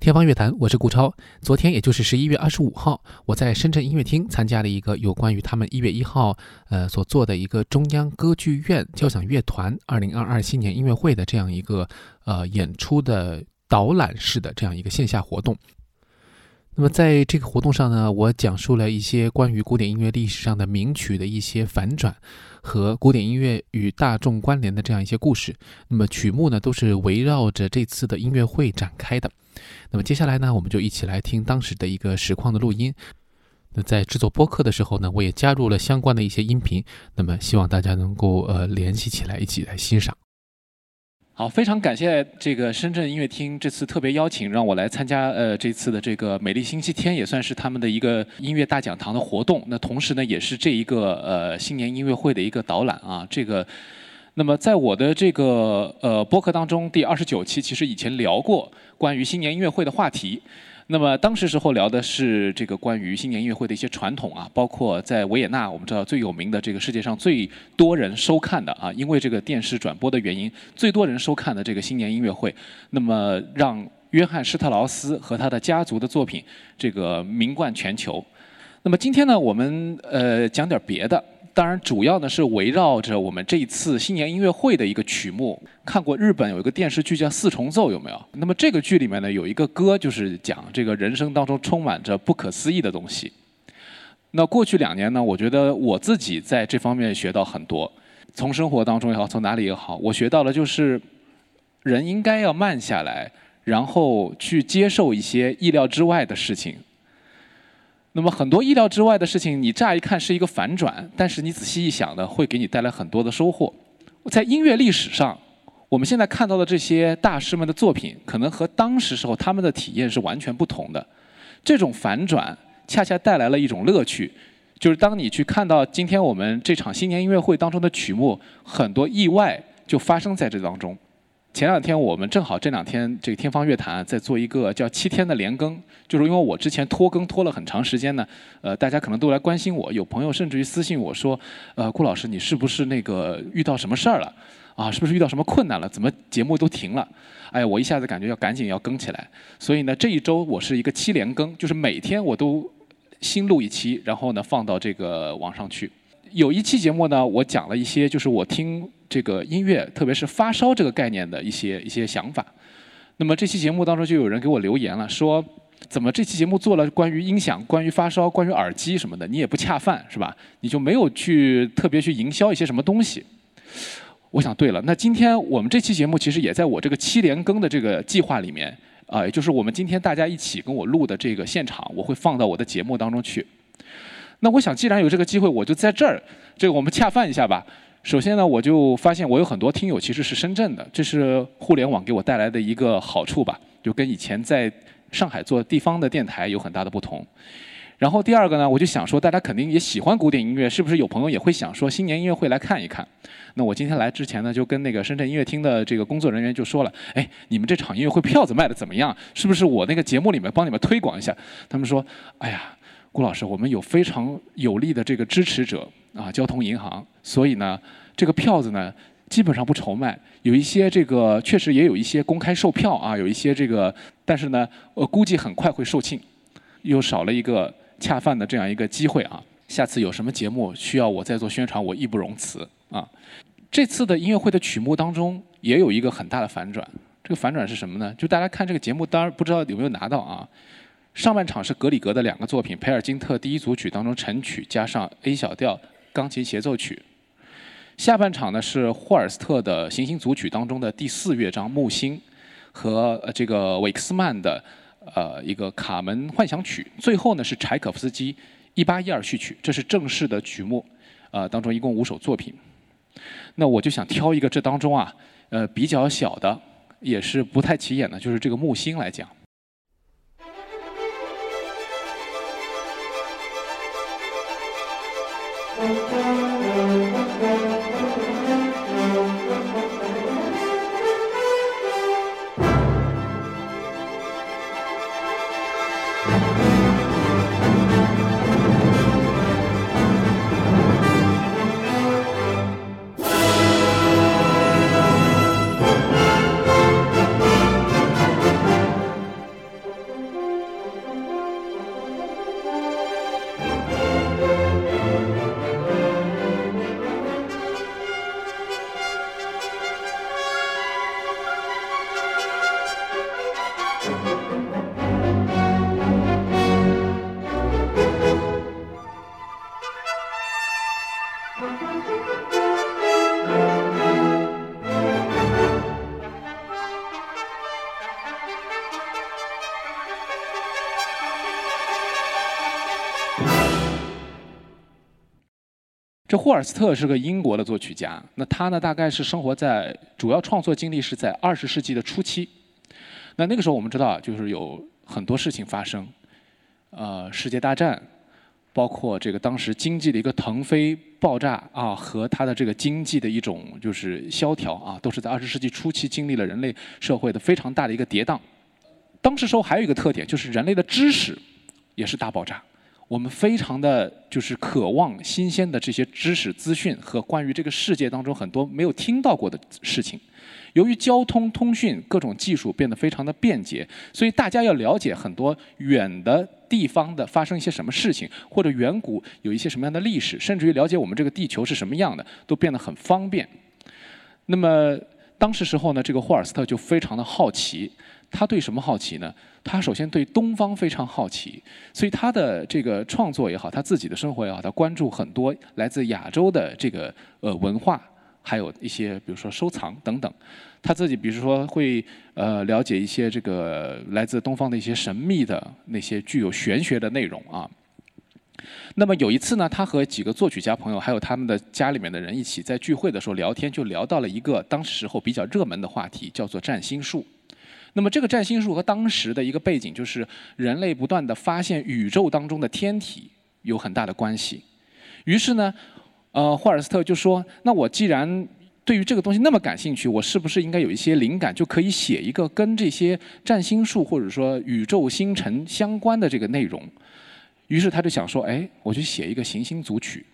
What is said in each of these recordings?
天方乐坛，我是顾超。昨天，也就是十一月二十五号，我在深圳音乐厅参加了一个有关于他们一月一号，呃所做的一个中央歌剧院交响乐团二零二二新年音乐会的这样一个呃演出的导览式的这样一个线下活动。那么在这个活动上呢，我讲述了一些关于古典音乐历史上的名曲的一些反转和古典音乐与大众关联的这样一些故事。那么曲目呢，都是围绕着这次的音乐会展开的。那么接下来呢，我们就一起来听当时的一个实况的录音。那在制作播客的时候呢，我也加入了相关的一些音频。那么希望大家能够呃联系起来，一起来欣赏。好，非常感谢这个深圳音乐厅这次特别邀请让我来参加呃这次的这个美丽星期天，也算是他们的一个音乐大讲堂的活动。那同时呢，也是这一个呃新年音乐会的一个导览啊，这个。那么在我的这个呃播客当中，第二十九期其实以前聊过关于新年音乐会的话题。那么当时时候聊的是这个关于新年音乐会的一些传统啊，包括在维也纳，我们知道最有名的这个世界上最多人收看的啊，因为这个电视转播的原因，最多人收看的这个新年音乐会。那么让约翰施特劳斯和他的家族的作品这个名冠全球。那么今天呢，我们呃讲点别的。当然，主要呢是围绕着我们这一次新年音乐会的一个曲目。看过日本有一个电视剧叫《四重奏》，有没有？那么这个剧里面呢有一个歌，就是讲这个人生当中充满着不可思议的东西。那过去两年呢，我觉得我自己在这方面学到很多，从生活当中也好，从哪里也好，我学到了就是人应该要慢下来，然后去接受一些意料之外的事情。那么很多意料之外的事情，你乍一看是一个反转，但是你仔细一想呢，会给你带来很多的收获。在音乐历史上，我们现在看到的这些大师们的作品，可能和当时时候他们的体验是完全不同的。这种反转恰恰带来了一种乐趣，就是当你去看到今天我们这场新年音乐会当中的曲目，很多意外就发生在这当中。前两天我们正好这两天这个天方乐坛在做一个叫七天的连更，就是因为我之前拖更拖了很长时间呢，呃，大家可能都来关心我，有朋友甚至于私信我说，呃，顾老师你是不是那个遇到什么事儿了？啊，是不是遇到什么困难了？怎么节目都停了？哎，我一下子感觉要赶紧要更起来，所以呢这一周我是一个七连更，就是每天我都新录一期，然后呢放到这个网上去。有一期节目呢，我讲了一些就是我听。这个音乐，特别是发烧这个概念的一些一些想法。那么这期节目当中就有人给我留言了，说怎么这期节目做了关于音响、关于发烧、关于耳机什么的，你也不恰饭是吧？你就没有去特别去营销一些什么东西？我想对了，那今天我们这期节目其实也在我这个七连更的这个计划里面啊，也就是我们今天大家一起跟我录的这个现场，我会放到我的节目当中去。那我想既然有这个机会，我就在这儿，这个我们恰饭一下吧。首先呢，我就发现我有很多听友其实是深圳的，这是互联网给我带来的一个好处吧，就跟以前在上海做地方的电台有很大的不同。然后第二个呢，我就想说，大家肯定也喜欢古典音乐，是不是有朋友也会想说新年音乐会来看一看？那我今天来之前呢，就跟那个深圳音乐厅的这个工作人员就说了，哎，你们这场音乐会票子卖的怎么样？是不是我那个节目里面帮你们推广一下？他们说，哎呀，顾老师，我们有非常有力的这个支持者。啊，交通银行，所以呢，这个票子呢基本上不愁卖，有一些这个确实也有一些公开售票啊，有一些这个，但是呢，我估计很快会售罄，又少了一个恰饭的这样一个机会啊。下次有什么节目需要我再做宣传，我义不容辞啊。这次的音乐会的曲目当中也有一个很大的反转，这个反转是什么呢？就大家看这个节目，当然不知道有没有拿到啊。上半场是格里格的两个作品，培尔金特第一组曲当中晨曲加上 A 小调。钢琴协奏曲，下半场呢是霍尔斯特的行星组曲当中的第四乐章木星，和这个韦克斯曼的呃一个卡门幻想曲，最后呢是柴可夫斯基一八一二序曲，这是正式的曲目，呃当中一共五首作品。那我就想挑一个这当中啊，呃比较小的，也是不太起眼的，就是这个木星来讲。霍尔斯特是个英国的作曲家，那他呢大概是生活在主要创作经历是在二十世纪的初期。那那个时候我们知道，就是有很多事情发生，呃，世界大战，包括这个当时经济的一个腾飞爆炸啊，和他的这个经济的一种就是萧条啊，都是在二十世纪初期经历了人类社会的非常大的一个跌宕。当时时候还有一个特点，就是人类的知识也是大爆炸。我们非常的就是渴望新鲜的这些知识资讯和关于这个世界当中很多没有听到过的事情。由于交通通讯各种技术变得非常的便捷，所以大家要了解很多远的地方的发生一些什么事情，或者远古有一些什么样的历史，甚至于了解我们这个地球是什么样的，都变得很方便。那么当时时候呢，这个霍尔斯特就非常的好奇。他对什么好奇呢？他首先对东方非常好奇，所以他的这个创作也好，他自己的生活也好，他关注很多来自亚洲的这个呃文化，还有一些比如说收藏等等。他自己比如说会呃了解一些这个来自东方的一些神秘的那些具有玄学的内容啊。那么有一次呢，他和几个作曲家朋友，还有他们的家里面的人一起在聚会的时候聊天，就聊到了一个当时候比较热门的话题，叫做占星术。那么这个占星术和当时的一个背景，就是人类不断的发现宇宙当中的天体有很大的关系。于是呢，呃，霍尔斯特就说：“那我既然对于这个东西那么感兴趣，我是不是应该有一些灵感，就可以写一个跟这些占星术或者说宇宙星辰相关的这个内容？”于是他就想说：“哎，我去写一个行星组曲。”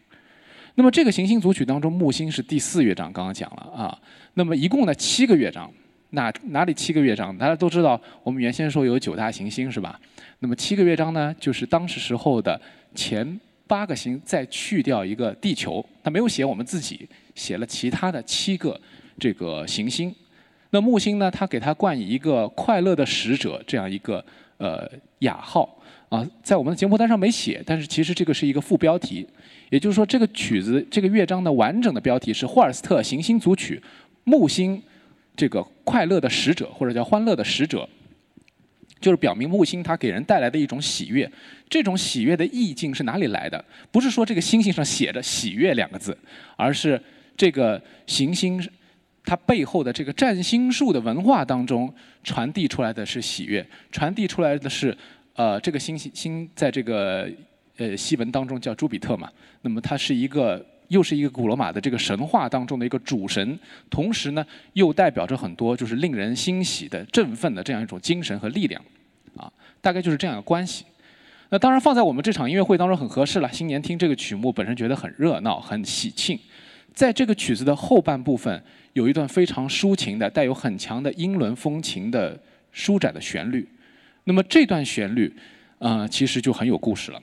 那么这个行星组曲当中，木星是第四乐章，刚刚讲了啊。那么一共呢七个乐章。哪哪里七个乐章？大家都知道，我们原先说有九大行星是吧？那么七个乐章呢，就是当时时候的前八个星，再去掉一个地球，他没有写我们自己，写了其他的七个这个行星。那木星呢，他给它冠以一个快乐的使者这样一个呃雅号啊，在我们的节目单上没写，但是其实这个是一个副标题，也就是说这个曲子这个乐章的完整的标题是霍尔斯特行星组曲，木星。这个快乐的使者，或者叫欢乐的使者，就是表明木星它给人带来的一种喜悦。这种喜悦的意境是哪里来的？不是说这个星星上写着“喜悦”两个字，而是这个行星它背后的这个占星术的文化当中传递出来的是喜悦，传递出来的是呃，这个星星星在这个呃西文当中叫朱比特嘛，那么它是一个。又是一个古罗马的这个神话当中的一个主神，同时呢，又代表着很多就是令人欣喜的、振奋的这样一种精神和力量，啊，大概就是这样的关系。那当然放在我们这场音乐会当中很合适了。新年听这个曲目本身觉得很热闹、很喜庆，在这个曲子的后半部分有一段非常抒情的、带有很强的英伦风情的舒展的旋律。那么这段旋律，呃，其实就很有故事了。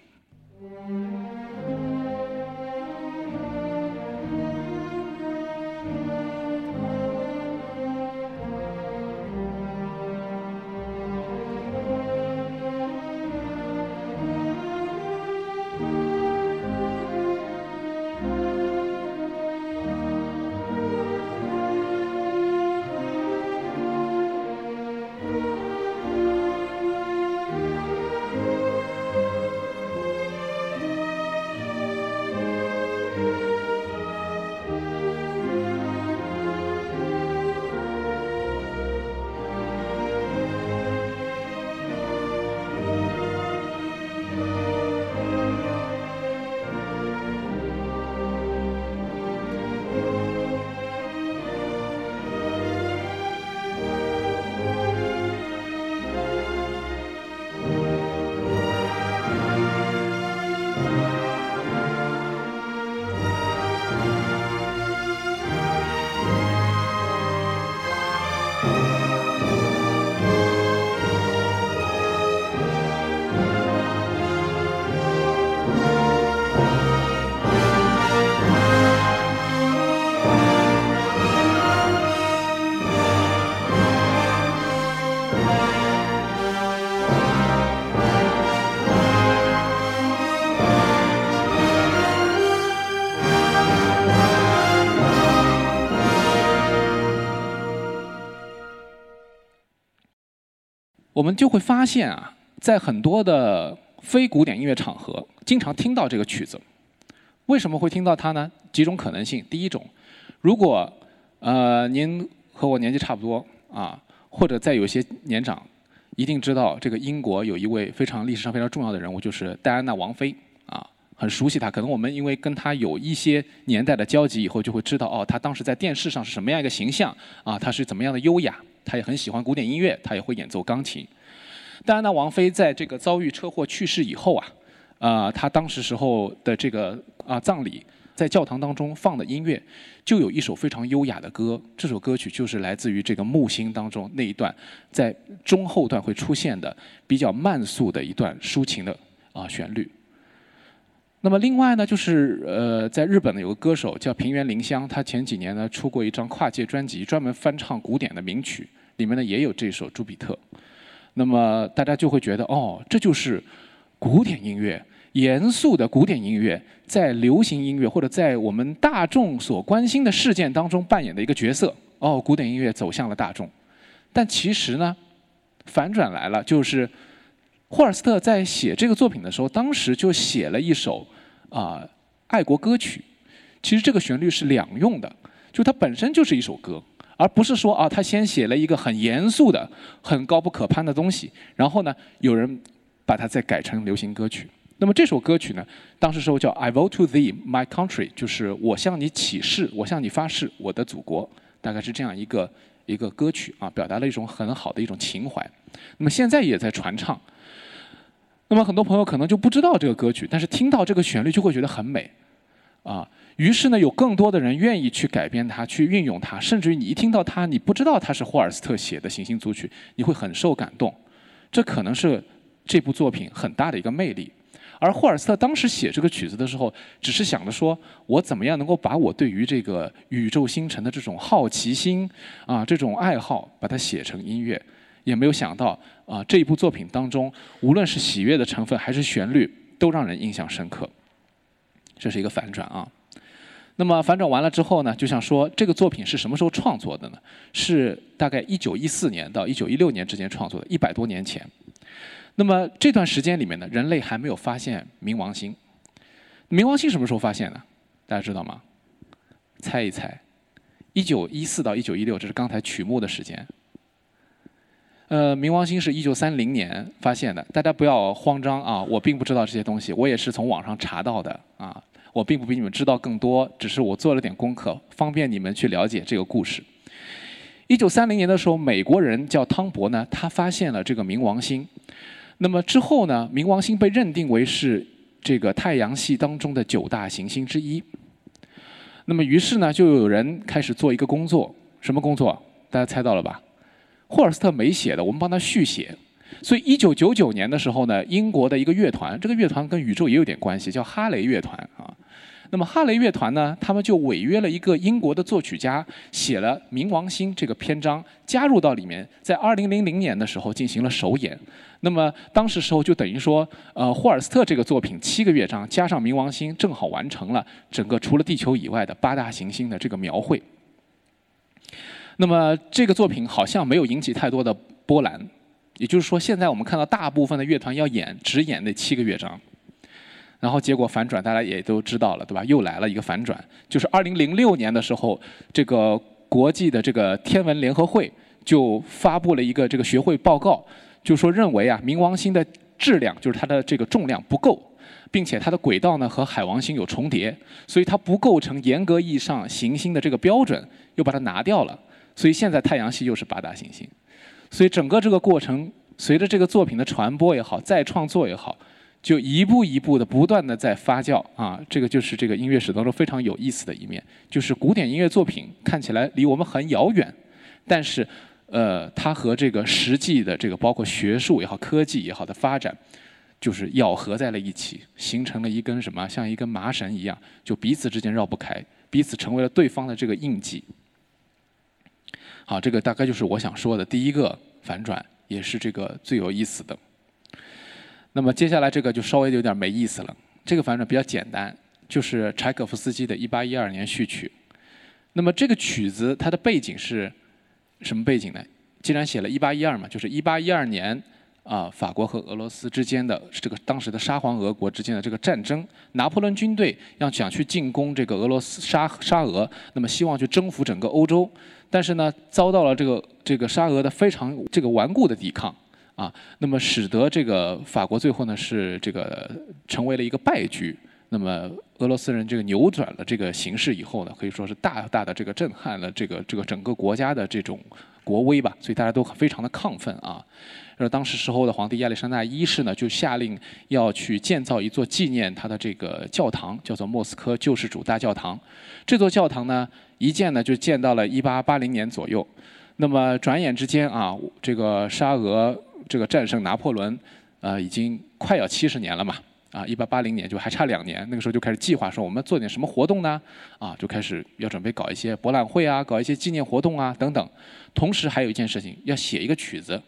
我们就会发现啊，在很多的非古典音乐场合，经常听到这个曲子。为什么会听到它呢？几种可能性。第一种，如果呃您和我年纪差不多啊，或者再有些年长，一定知道这个英国有一位非常历史上非常重要的人物，就是戴安娜王妃啊，很熟悉她。可能我们因为跟她有一些年代的交集，以后就会知道哦，她当时在电视上是什么样一个形象啊，她是怎么样的优雅，他也很喜欢古典音乐，他也会演奏钢琴。当然呢王菲在这个遭遇车祸去世以后啊。啊，他当时时候的这个啊葬礼，在教堂当中放的音乐，就有一首非常优雅的歌。这首歌曲就是来自于这个木星当中那一段，在中后段会出现的比较慢速的一段抒情的啊旋律。那么另外呢，就是呃，在日本呢有个歌手叫平原绫香，他前几年呢出过一张跨界专辑，专门翻唱古典的名曲，里面呢也有这首《朱比特》。那么大家就会觉得，哦，这就是古典音乐。严肃的古典音乐在流行音乐或者在我们大众所关心的事件当中扮演的一个角色。哦，古典音乐走向了大众，但其实呢，反转来了，就是霍尔斯特在写这个作品的时候，当时就写了一首啊爱国歌曲。其实这个旋律是两用的，就它本身就是一首歌，而不是说啊他先写了一个很严肃的、很高不可攀的东西，然后呢有人把它再改成流行歌曲。那么这首歌曲呢，当时时候叫 "I vow to thee, my country"，就是我向你起誓，我向你发誓，我的祖国，大概是这样一个一个歌曲啊，表达了一种很好的一种情怀。那么现在也在传唱。那么很多朋友可能就不知道这个歌曲，但是听到这个旋律就会觉得很美，啊，于是呢有更多的人愿意去改编它，去运用它，甚至于你一听到它，你不知道它是霍尔斯特写的行星组曲，你会很受感动。这可能是这部作品很大的一个魅力。而霍尔斯特当时写这个曲子的时候，只是想着说，我怎么样能够把我对于这个宇宙星辰的这种好奇心啊，这种爱好，把它写成音乐，也没有想到啊，这一部作品当中，无论是喜悦的成分还是旋律，都让人印象深刻。这是一个反转啊。那么反转完了之后呢，就想说，这个作品是什么时候创作的呢？是大概一九一四年到一九一六年之间创作的，一百多年前。那么这段时间里面呢，人类还没有发现冥王星。冥王星什么时候发现的？大家知道吗？猜一猜。一九一四到一九一六，这是刚才曲目的时间。呃，冥王星是一九三零年发现的。大家不要慌张啊，我并不知道这些东西，我也是从网上查到的啊。我并不比你们知道更多，只是我做了点功课，方便你们去了解这个故事。一九三零年的时候，美国人叫汤博呢，他发现了这个冥王星。那么之后呢？冥王星被认定为是这个太阳系当中的九大行星之一。那么于是呢，就有人开始做一个工作，什么工作？大家猜到了吧？霍尔斯特没写的，我们帮他续写。所以一九九九年的时候呢，英国的一个乐团，这个乐团跟宇宙也有点关系，叫哈雷乐团啊。那么哈雷乐团呢，他们就违约了一个英国的作曲家，写了《冥王星》这个篇章，加入到里面，在二零零零年的时候进行了首演。那么当时时候就等于说，呃，霍尔斯特这个作品七个乐章加上冥王星，正好完成了整个除了地球以外的八大行星的这个描绘。那么这个作品好像没有引起太多的波澜，也就是说，现在我们看到大部分的乐团要演只演那七个乐章，然后结果反转，大家也都知道了，对吧？又来了一个反转，就是二零零六年的时候，这个国际的这个天文联合会就发布了一个这个学会报告。就说认为啊，冥王星的质量就是它的这个重量不够，并且它的轨道呢和海王星有重叠，所以它不构成严格意义上行星的这个标准，又把它拿掉了。所以现在太阳系又是八大行星。所以整个这个过程，随着这个作品的传播也好，再创作也好，就一步一步的不断的在发酵啊。这个就是这个音乐史当中非常有意思的一面，就是古典音乐作品看起来离我们很遥远，但是。呃，它和这个实际的这个包括学术也好、科技也好的发展，就是咬合在了一起，形成了一根什么，像一根麻绳一样，就彼此之间绕不开，彼此成为了对方的这个印记。好，这个大概就是我想说的第一个反转，也是这个最有意思的。那么接下来这个就稍微有点没意思了。这个反转比较简单，就是柴可夫斯基的一八一二年序曲。那么这个曲子它的背景是。什么背景呢？既然写了一八一二嘛，就是一八一二年啊，法国和俄罗斯之间的这个当时的沙皇俄国之间的这个战争，拿破仑军队要想去进攻这个俄罗斯沙沙俄，那么希望去征服整个欧洲，但是呢，遭到了这个这个沙俄的非常这个顽固的抵抗，啊，那么使得这个法国最后呢是这个成为了一个败局。那么俄罗斯人这个扭转了这个形势以后呢，可以说是大大的这个震撼了这个这个整个国家的这种国威吧，所以大家都非常的亢奋啊。而当时时候的皇帝亚历山大一世呢，就下令要去建造一座纪念他的这个教堂，叫做莫斯科救世主大教堂。这座教堂呢，一建呢就建到了1880年左右。那么转眼之间啊，这个沙俄这个战胜拿破仑，呃，已经快要七十年了嘛。啊，一八八零年就还差两年，那个时候就开始计划说我们做点什么活动呢？啊，就开始要准备搞一些博览会啊，搞一些纪念活动啊等等。同时还有一件事情，要写一个曲子，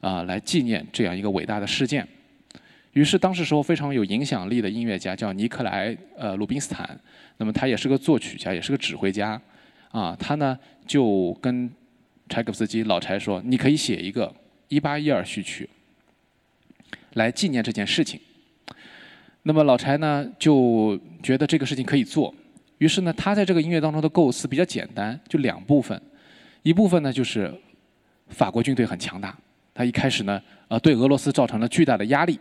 啊，来纪念这样一个伟大的事件。于是当时时候非常有影响力的音乐家叫尼克莱呃鲁宾斯坦，那么他也是个作曲家，也是个指挥家，啊，他呢就跟柴可夫斯基老柴说，你可以写一个一八一二序曲，来纪念这件事情。那么老柴呢就觉得这个事情可以做，于是呢他在这个音乐当中的构思比较简单，就两部分，一部分呢就是法国军队很强大，他一开始呢呃对俄罗斯造成了巨大的压力，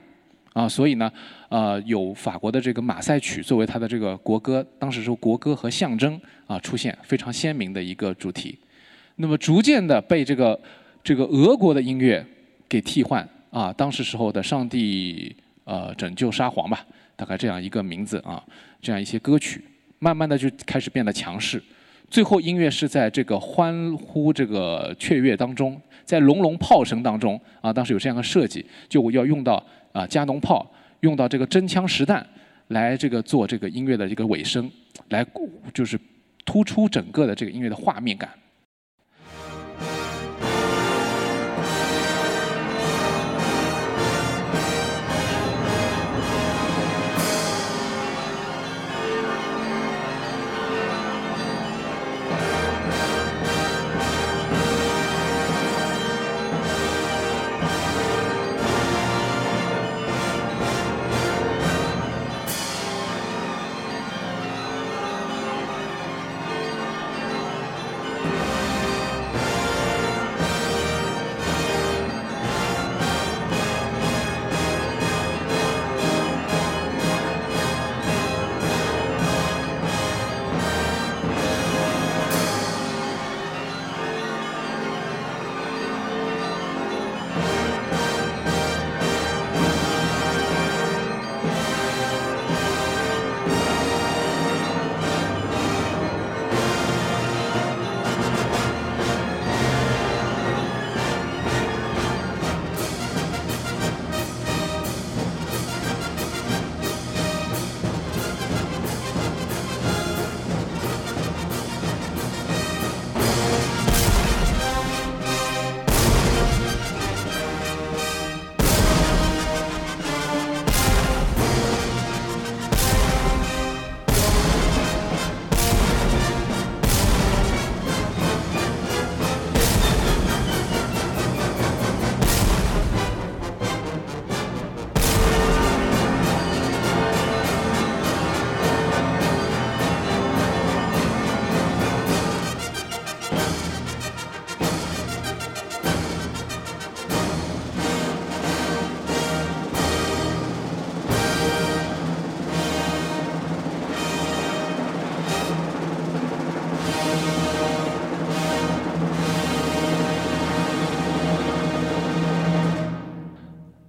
啊所以呢呃有法国的这个马赛曲作为他的这个国歌，当时是国歌和象征啊出现非常鲜明的一个主题，那么逐渐的被这个这个俄国的音乐给替换啊，当时时候的上帝。呃，拯救沙皇吧，大概这样一个名字啊，这样一些歌曲，慢慢的就开始变得强势，最后音乐是在这个欢呼、这个雀跃当中，在隆隆炮声当中啊，当时有这样的设计，就要用到啊加农炮，用到这个真枪实弹来这个做这个音乐的一个尾声，来就是突出整个的这个音乐的画面感。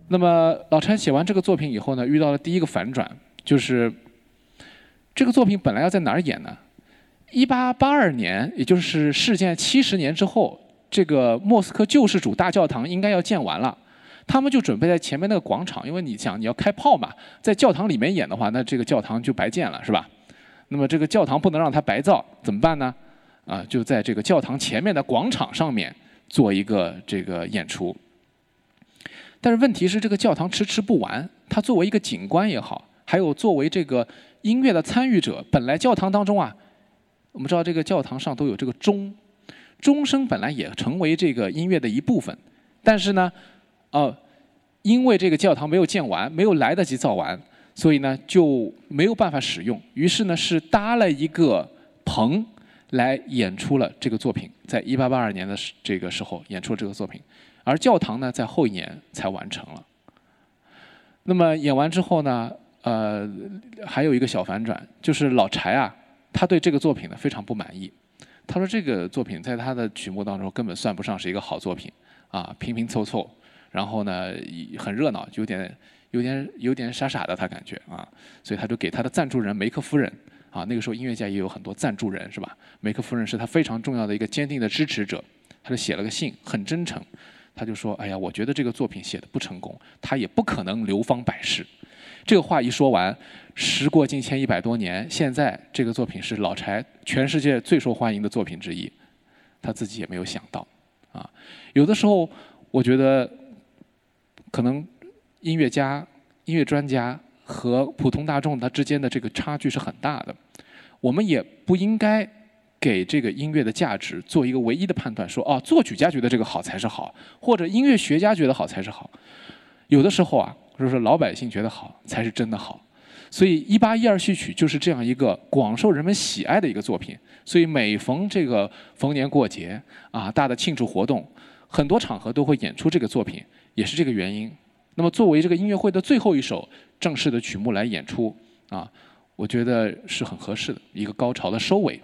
那么老陈写完这个作品以后呢，遇到了第一个反转，就是这个作品本来要在哪儿演呢？一八八二年，也就是事件七十年之后，这个莫斯科救世主大教堂应该要建完了，他们就准备在前面那个广场，因为你想你要开炮嘛，在教堂里面演的话，那这个教堂就白建了，是吧？那么这个教堂不能让它白造，怎么办呢？啊，就在这个教堂前面的广场上面做一个这个演出。但是问题是，这个教堂迟迟不完。它作为一个景观也好，还有作为这个音乐的参与者，本来教堂当中啊，我们知道这个教堂上都有这个钟，钟声本来也成为这个音乐的一部分。但是呢，呃，因为这个教堂没有建完，没有来得及造完，所以呢就没有办法使用。于是呢是搭了一个棚来演出了这个作品，在一八八二年的这个时候演出了这个作品，而教堂呢在后一年才完成了。那么演完之后呢，呃，还有一个小反转，就是老柴啊，他对这个作品呢非常不满意。他说这个作品在他的曲目当中根本算不上是一个好作品，啊，拼拼凑凑。然后呢，很热闹，有点、有点、有点傻傻的，他感觉啊，所以他就给他的赞助人梅克夫人啊，那个时候音乐界也有很多赞助人是吧？梅克夫人是他非常重要的一个坚定的支持者，他就写了个信，很真诚，他就说：“哎呀，我觉得这个作品写的不成功，他也不可能流芳百世。”这个话一说完，时过境迁一百多年，现在这个作品是老柴全世界最受欢迎的作品之一，他自己也没有想到啊。有的时候，我觉得。可能音乐家、音乐专家和普通大众他之间的这个差距是很大的，我们也不应该给这个音乐的价值做一个唯一的判断，说哦，作曲家觉得这个好才是好，或者音乐学家觉得好才是好。有的时候啊，就是老百姓觉得好才是真的好。所以，一八一二序曲就是这样一个广受人们喜爱的一个作品。所以，每逢这个逢年过节啊，大的庆祝活动，很多场合都会演出这个作品。也是这个原因。那么，作为这个音乐会的最后一首正式的曲目来演出，啊，我觉得是很合适的一个高潮的收尾，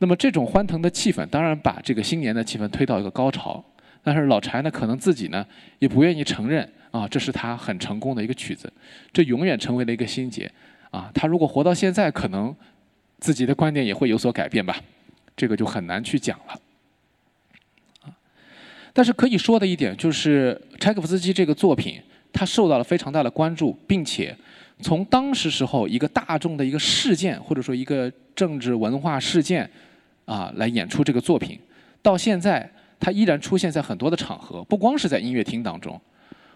那么，这种欢腾的气氛，当然把这个新年的气氛推到一个高潮。但是老柴呢，可能自己呢也不愿意承认，啊，这是他很成功的一个曲子，这永远成为了一个心结，啊。他如果活到现在，可能自己的观点也会有所改变吧，这个就很难去讲了。啊但是可以说的一点就是，柴可夫斯基这个作品，他受到了非常大的关注，并且从当时时候一个大众的一个事件，或者说一个政治文化事件，啊，来演出这个作品，到现在他依然出现在很多的场合，不光是在音乐厅当中。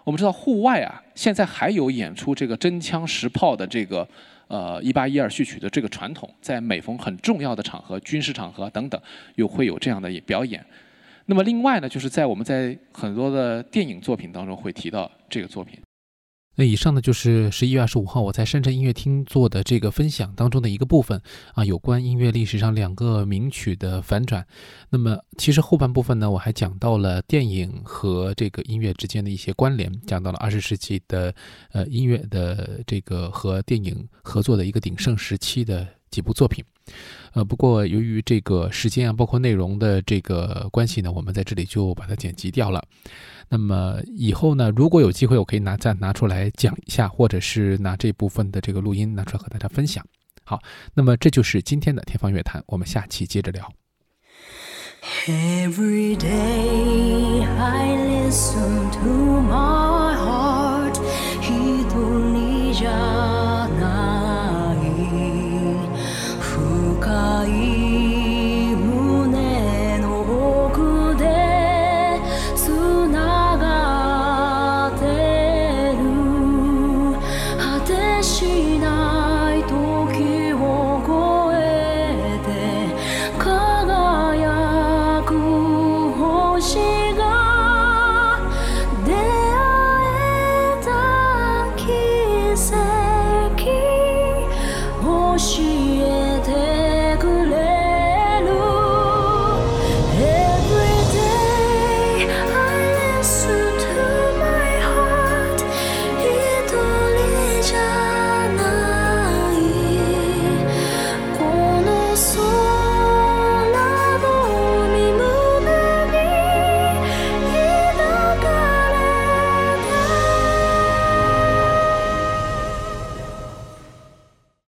我们知道户外啊，现在还有演出这个真枪实炮的这个呃一八一二序曲的这个传统，在每逢很重要的场合、军事场合等等，又会有这样的表演。那么另外呢，就是在我们在很多的电影作品当中会提到这个作品。那以上呢就是十一月二十五号我在深圳音乐厅做的这个分享当中的一个部分啊，有关音乐历史上两个名曲的反转。那么其实后半部分呢，我还讲到了电影和这个音乐之间的一些关联，讲到了二十世纪的呃音乐的这个和电影合作的一个鼎盛时期的几部作品。呃，不过由于这个时间啊，包括内容的这个关系呢，我们在这里就把它剪辑掉了。那么以后呢，如果有机会，我可以拿再拿出来讲一下，或者是拿这部分的这个录音拿出来和大家分享。好，那么这就是今天的天方乐坛，我们下期接着聊。Every day 去哪